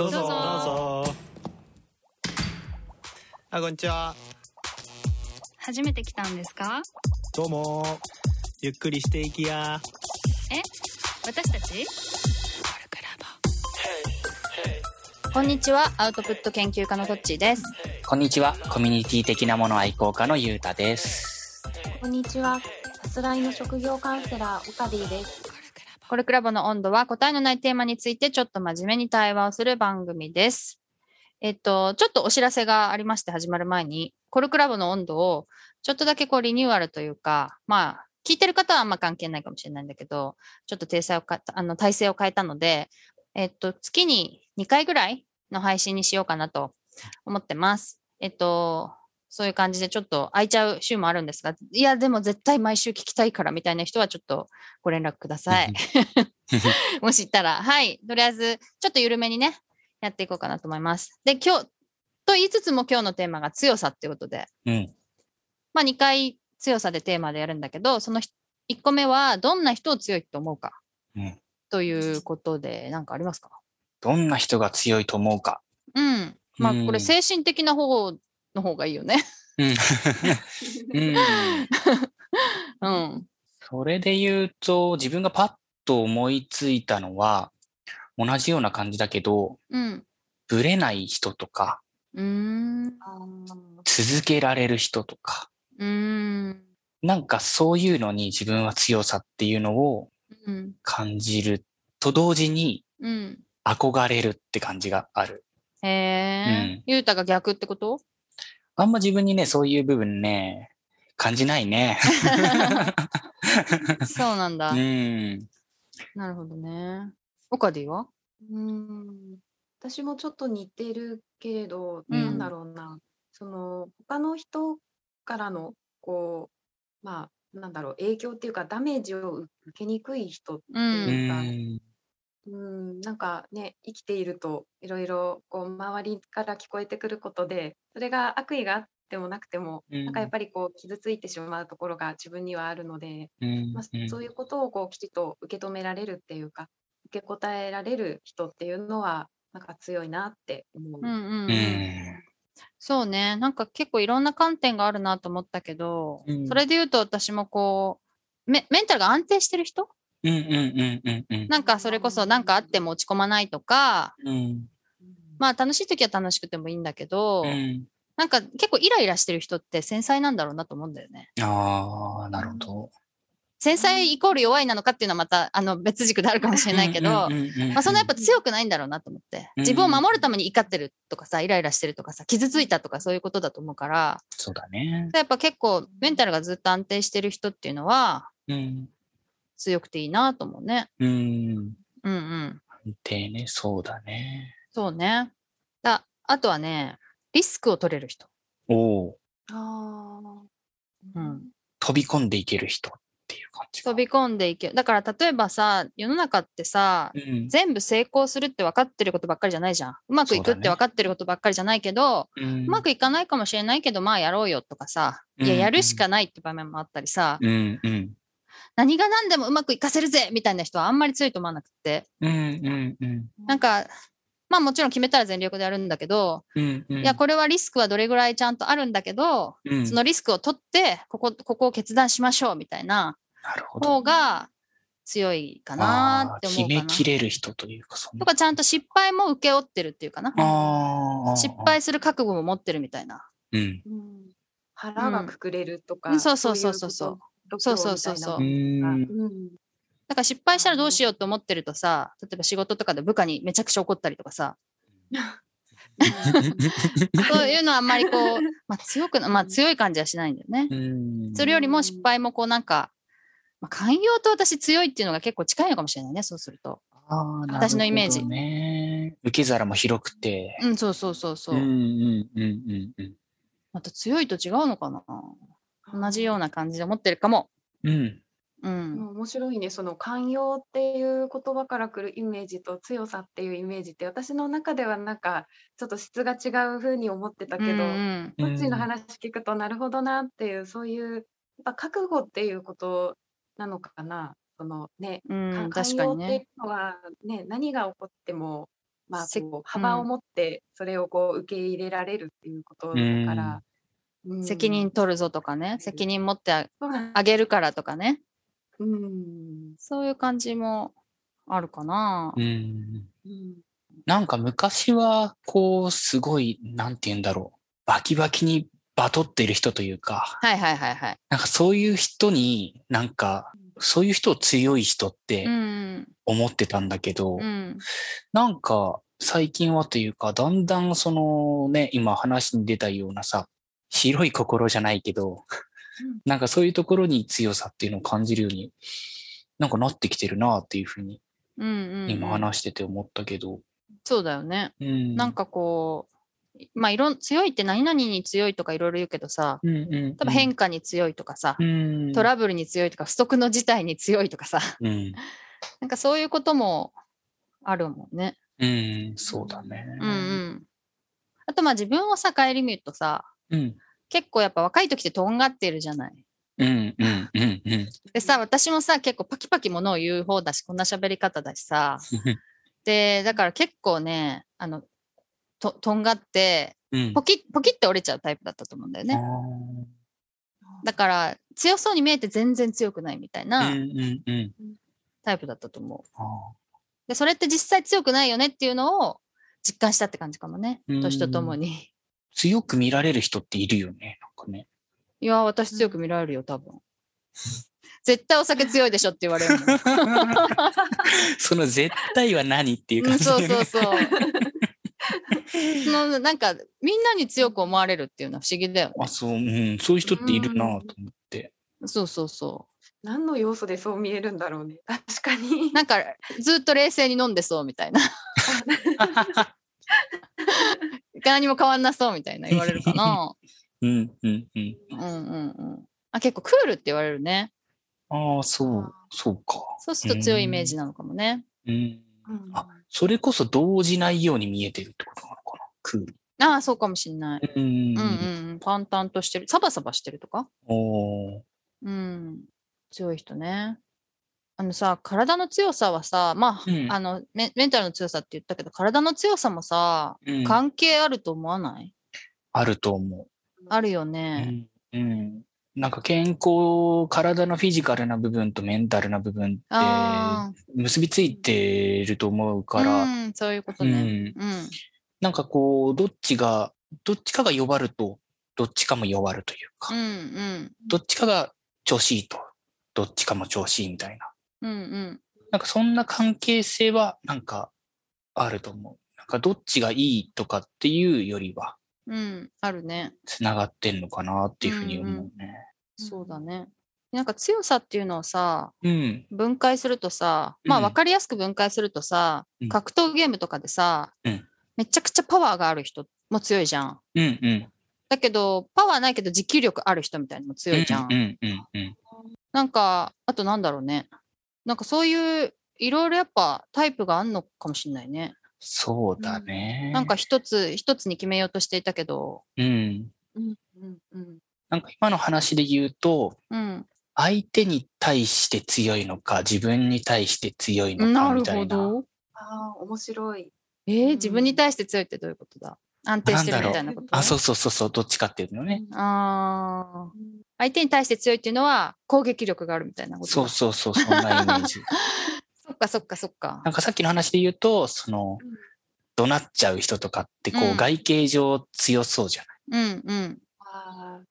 どうぞ。どうぞ。どうぞ。あこんにちは。初めて来たんですか？どうも。ゆっくりしていきや。え？私たち？こんにちは、アウトプット研究家のトッチーです。こんにちは。コミュニティ的なもの愛好家のゆうたです。こんにちは。さすらいの職業カウンセラー、オカディです。コルクラボの温度は答えのないテーマについてちょっと真面目に対話をする番組です。えっと、ちょっとお知らせがありまして始まる前に、コルクラボの温度をちょっとだけこうリニューアルというか、まあ、聞いてる方はあんま関係ないかもしれないんだけど、ちょっと体制をかあの体制を変えたので、えっと、月に2回ぐらいの配信にしようかなと思ってます。えっと、そういう感じでちょっと空いちゃう週もあるんですが、いや、でも絶対毎週聞きたいからみたいな人はちょっとご連絡ください。もしいたら、はい。とりあえず、ちょっと緩めにね、やっていこうかなと思います。で、今日、と言いつつも今日のテーマが強さっていうことで、うん。まあ2回強さでテーマでやるんだけど、その1個目はどんな人を強いと思うかうん。ということで、なんかありますか？どんな人が強いと思うか。うん。まあうんこれ精神的な方の方がいいよね。うん。うん。うん。それで言うと、自分がパッと思いついたのは、同じような感じだけど、うん。ぶれない人とか、うーん。あ続けられる人とか、うーん。なんかそういうのに自分は強さっていうのをうん。感じると同時にうん。憧れるって感じがある。へえ。うんゆうたが逆ってこと？あんま自分にね、そういう部分ね、感じないね。そうなんだ。うん。なるほどね。オカディはーうん。私もちょっと似てるけれど、うんなんだろうな。その、他の人からの、こう、まあ、なんだろう、影響っていうか、ダメージを受けにくい人ってう。いうか、ん。うん、なんかね、生きていると、いろいろ、こう、周りから聞こえてくることで、それが悪意があってもなくても、なんかやっぱりこう、傷ついてしまうところが自分にはあるので、うんまあ、そういうことをこうきちっと受け止められるっていうか受け答えられる人っていうのはなんか強いなって思う。うんうんううん。ん。そうね。なんか結構いろんな観点があるなと思ったけど、うんそれで言うと私もこう、メメンタルが安定してる人うんうんうんうんうん。なんかそれこそなんかあっても落ち込まないとか、うん。まあ楽しい時は楽しくてもいいんだけど、うん。なんか結構イライラしてる人って繊細なんだろうなと思うんだよね。ああ、なるほど。繊細イコール弱いなのかっていうのはまたあの別軸であるかもしれないけど、まあそんなやっぱ強くないんだろうなと思って。うん自分を守るために怒ってるとかさ、イライラしてるとかさ、傷ついたとかそういうことだと思うから、そうだね。やっぱ結構メンタルがずっと安定してる人っていうのはうん。強くていいなと思うね。うん。うんうん。安定ね、そうだね。そうね。だあとはね、リスクを取れる人。おお。あーうん飛び込んでいける人っていう感じか。飛び込んでいける。だから例えばさ、世の中ってさ、うん。全部成功するって分かってることばっかりじゃないじゃん。うまくいくって分かってることばっかりじゃないけど、ううまくいかないかもしれないけど、まあやろうよとかさ、いや、うんやるしかないって場面もあったりさ、うんうん。何が何でもうまくいかせるぜみたいな人はあんまり強いと思わなくて、うんうんうん。なんか、まあもちろん決めたら全力でやるんだけど、うんうん。いや、これはリスクはどれぐらいちゃんとあるんだけど、うんそのリスクを取って、ここ、ここを決断しましょうみたいななるほど。方が強いかなって思うかな。決めきれる人というか、そ。とかちゃんと失敗も請け負ってるっていうかな。ああ。失。敗する覚悟も持ってるみたいな。うん。うん腹がくくれるとか、うんそうそうそうそうそうそうそうそうそうだから失敗したらどうしようと思ってるとさ、例えば仕事とかで部下にめちゃくちゃ怒ったりとかさ、そういうのはあんまりこう、まあ強くな、まあ強い感じはしないんだよね。うんそれよりも失敗もこうなんか、まあ、寛容と私強いっていうのが結構近いのかもしれないね、そうすると。あーなるほど私のイメージね。受け皿も広くて。うん、そうそうそうそう。うんうんうんうんうん。また強いと違うのかな同じような感じで思ってるかも。うん。うん。うん面白いねその寛容っていう言葉から来るイメージと強さっていうイメージって私の中ではなんかちょっと質が違う風に思ってたけど、うんうんこっちの話聞くとなるほどなっていうそういうやっぱ覚悟っていうことなのかなそのね、うん、か寛容ってい。うのはね何が起こってもまあ、せこう幅を持ってそれをこう受け入れられるっていうことだから、うん責任取るぞとかね、責任持ってあげるからとかね、うんそういう感じもあるかな。うん。うんなんか昔は、こう、すごい、なんて言うんだろう。バキバキにバトってる人というか、はいはいはいはい。なんかそういう人に、なんか、そういう人を強い人ってうん。思ってたんだけど、うん。なんか最近はというか、だんだんそのね、今話に出たようなさ、白い心じゃないけど、うんなんかそういうところに強さっていうのを感じるように、なんかなってきてるなっていうふうにうんうんうん。今話してて思ったけど。そうだよね。うん。なん、かこう、まあいろん、強いって何々に強いとかいろいろ言うけどさ、うんうん、うん。例えば変化に強いとかさ、うん。トラブルに強いとか、不測の事態に強いとかさ、うん。なんかそういうこともあるもんね。うん、そうだね。うんうん。あとまあ自分をさ、顧みるとさ、うん。結構やっぱ若い時ってとんがってるじゃない。うん、うん、うん、うん。でさ、私もさ、結構パキパキものを言う方だし、こんな喋り方だしさ、で、だから結構ね、あの、と、とんがって、うん。ポキッ、ポキって折れちゃうタイプだったと思うんだよね。だから、強そうに見えて全然強くないみたいな。タイプだったと思う。あで、それって実際強くないよねっていうのを実感したって感じかもね。うん年とともに。ー強く見られる人っているよね、なんかね。いや、私強く見られるよ、多分。絶対お酒強いでしょって言われる。その絶対は何っていううん、感じ、そうそうそう。そのなんか、みんなに強く思われるっていうのは不思議だよねあ、。そう、うん、そういう人っているなと思って。そうそうそ何の要素でそう見えるんだろうね。確かにう。。なんか、ずっと冷静に飲んでそうみたいな。何も変わんなそうみたいな言われるかな。うん、うん、うん。うんうんうん。あ、結構クールって言われるね。ああ、そう、そうか。そうすると強いイメージなのかもね。うん。うんあそれこそ動じないように見えてるってことなのかな？クール。ああ、そうかもしんない。うん。うんうんうん。淡々としてる。サバサバしてるとか？おーうん。強い人ね。あのさ、体の強さはさ、まあ、うんあのメ、メンタルの強さって言ったけど、体の強さもさ、うん関係あると思わない？あると思あるよう。うね。ん。うん。なんか健康、体のフィジカルな部分とメンタルな部分ってあ結びついてると思うあ、から、うん、そういうことうね。ん。うん。なんかこう、どっちが、どっちかが弱ると、どっちかも弱るというか、うん、うん、どっちかが調子いいと、どっちかも調子いいみたいな。うん、うん。なんかそんな関係性はなんかあると思う。なんかどっちがいいとかっていうよりは、うん、あるね。つながってんのかなっていうふうに思うね。そうだね。なんか強さっていうのをさ、うん。分解するとさ、まあうん分かりやすく分解するとさ、うん格闘ゲームとかでさ、うんめちゃくちゃパワーがある人も強いじゃん。うんうん。だけど、パワーないけど持久力ある人みたいなのも強いじゃん。うんうんうん。なんか、あとなんだろうね。なんかそういう、いろいろやっぱタイプがあんのかもしれないね。そうだね。なんか一つ、一つに決めようとしていたけど、うん。うんうんうんなんか今の話で言うと、うん。相手に対して強いのか、自分に対して強いのかなるみたいな。ほど。ああ、面白い。えーうん自分に対して強いってどういうことだ？安定してるみたいなこと？あ、そうそうそうそう、どっちかっていうのね。あー相手に対して強いっていうのは攻撃力があるみたいなことだ。そうそうそう、そんなイメージ。そっかそっかそっか。なんかさっきの話で言うと、そのうん、怒鳴っちゃう人とかって、こうん。う、外形上強そうじゃない？うんうん。ああ、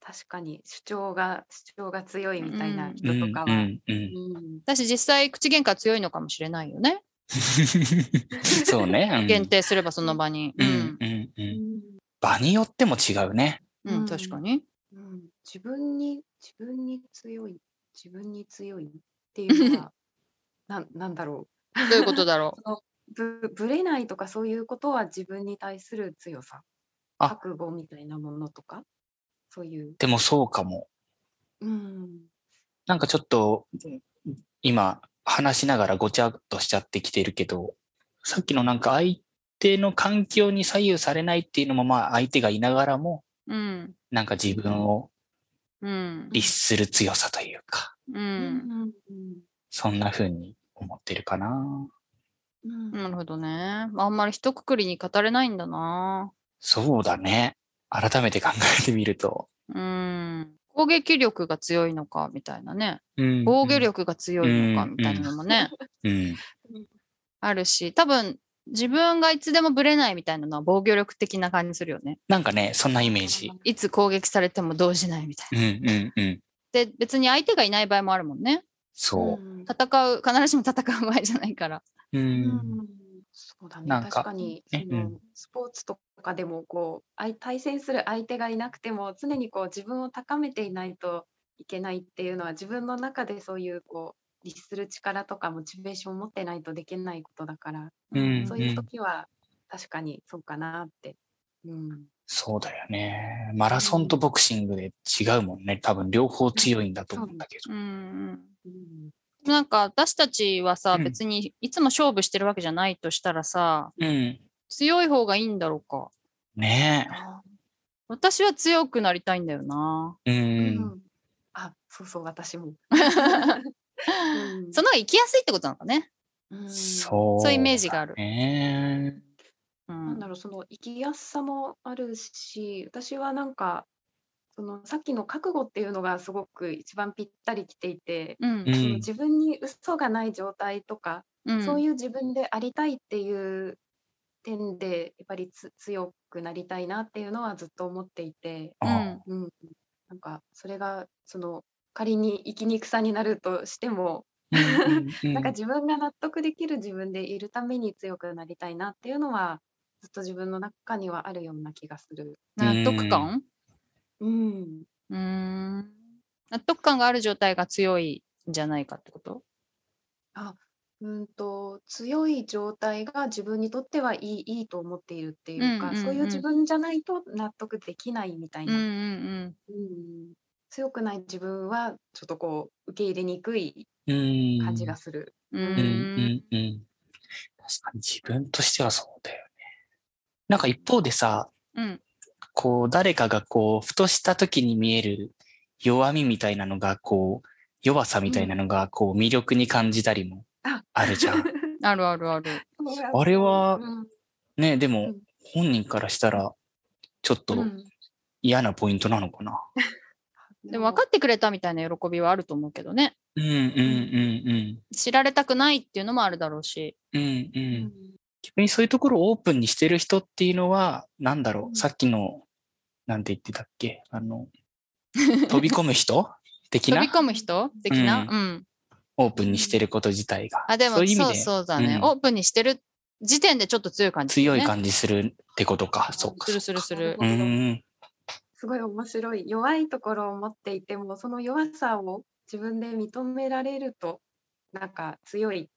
確かに主張が主張が強いみたいなうん。人とかは。うんうんうん。うん。だし実際口喧嘩強いのかもしれないよね、そうね。うん。限定すればその場に。ううんん、うん。う。うん。ん場によっても違うね。うんうん確かに。うん自分に自分に強い自分に強いっていうのは なんなんだろどういうことだろう？ぶぶれないとかそういうことは自分に対する強さ。あ。覚悟みたいなものとか？そういう、でもそうかも。うん、なんかちょっと、今、話しながらごちゃっとしちゃってきてるけど、さっきのなんか相手の環境に左右されないっていうのもまあ相手がいながらも、ううん。なんか自分をうん律する強さというか、ううんそんな風に思ってるかな。うんなるほどね。あんまり一括りに語れないんだな。そうだね。改めて考えてみると。うん。攻撃力が強いのか、みたいなね。うん防御。力が強いのか、うんみたいなのもね、うん。あるし、多分、自分がいつでもブレないみたいなのは防御力的な感じするよね。なんかね、そんなイメージ。いつ攻撃されても動じないみたいな。うんうんうん。で、別に相手がいない場合もあるもんね。そうん戦う、必ずしも戦う場合じゃないから。う。う。うんんそうだねか確かにねその、うんスポーツとかでもこう相対戦する相手がいなくても常にこう自分を高めていないといけないっていうのは自分の中でそういうこう律する力とかモチベーションを持ってないとできないことだから、うんそういう時は確かにそうかなって。うんそうだよね。マラソンとボクシングで違うもんね。多分両方強いんだと思うんだけど。うんうん。うんなんか私たちはさ、うん別にいつも勝負してるわけじゃないとしたらさ、うん。強い方がいいんだろうか。ねあ私は強くなりたいんだよな。え。う。ーうんんあそうそう私も。うん。その方が生きやすいってことなのかね。うん。そう。そういうイメージがある。ね。うん。なんだろう、その生きやすさもあるし、私はなんか、そのさっきの覚悟っていうのがすごく一番ぴったりきていて、うん。うんその自分に嘘がない状態とか、うん。そういう自分でありたいっていう点で、やっぱりつ強くなりたいなっていうのはずっと思っていて、うあん。うん、なんかそれがその仮に生きにくさになるとしても、うんうん なんか自分が納得できる自分でいるために強くなりたいなっていうのは、ずっと自分の中にはあるような気がする。納得感？うん。うーん。納得感がある状態が強いんじゃないかってこと？うんと強い状態が自分にとってはいいいいと思っているっていうか、うんうんうんそういう自分じゃないと納得できないみたいな、うんうんうん強くない自分はちょっとこう受け入れにくいうん。感じがする。うん。ううん。確かに自分としてはそうだよね。なんか一方でさ、うん。こう誰かがこう、ふとした時に見える弱みみたいなのが、こう、弱さみたいなのが、こう、魅力に感じたりもああるじゃん。あるあるある。あれはうんね、でもうん、本人からしたら、ちょっとうん嫌なポイントなのかな。でも分かってくれたみたいな喜びはあると思うけどね。うんうんうん知られたくないっていうのもあるだろうし。うん。うんう。うんん逆にそういうところをオープンにしてる人っていうのは、なんだろう？んう、さっきの、なんて言ってたっけ？あの、飛び込む人？的な？飛び込む人？的な、ううん。オープンにしてること自体が。あ、でもそうそういう意味でそうだね、うんオープンにしてる時点でちょっと強い感じ、強い感じするってことか。そうか。するするする。うーん。すごい面白い弱いところを持っていてもその弱さを自分で認められるとなんか強いっ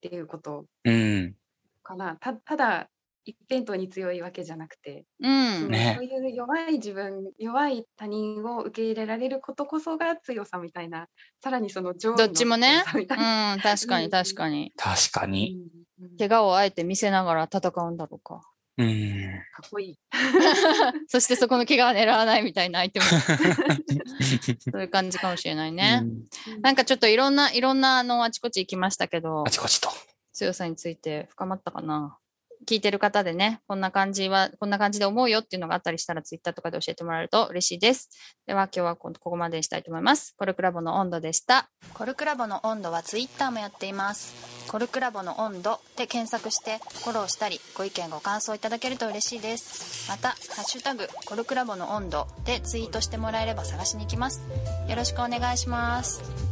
ていうことうん。かなたただ一辺倒に強いわけじゃなくて、うん。ねそういう弱い自分弱い他人を受け入れられることこそが強さみたいなさらにその上位どのっちもね強さみたいな、うん、確かにうん確かに。確かに。うんうん怪我をあえて見せながら戦うんだろうか。うん。かっこいい。そしてそこの怪我は狙わないみたいな相手も、そういう感じかもしれないね。うんなんかちょっといろんな、いろんなあのあちこち行きましたけどあ、ちこちと。強さについて深まったかな。聞いてる方でね、こんな感じは、こんな感じで思うよっていうのがあったりしたら、ツイッターとかで教えてもらえると嬉しいです。では、今日はこここまでにしたいと思います。コルクラボの温度でした。コルクラボの温度はツイッターもやっています。コルクラボの温度で検索して、フォローしたり、ご意見ご感想いただけると嬉しいです。また、ハッシュタグ、コルクラボの温度でツイートしてもらえれば探しに行きます。よろしくお願いします。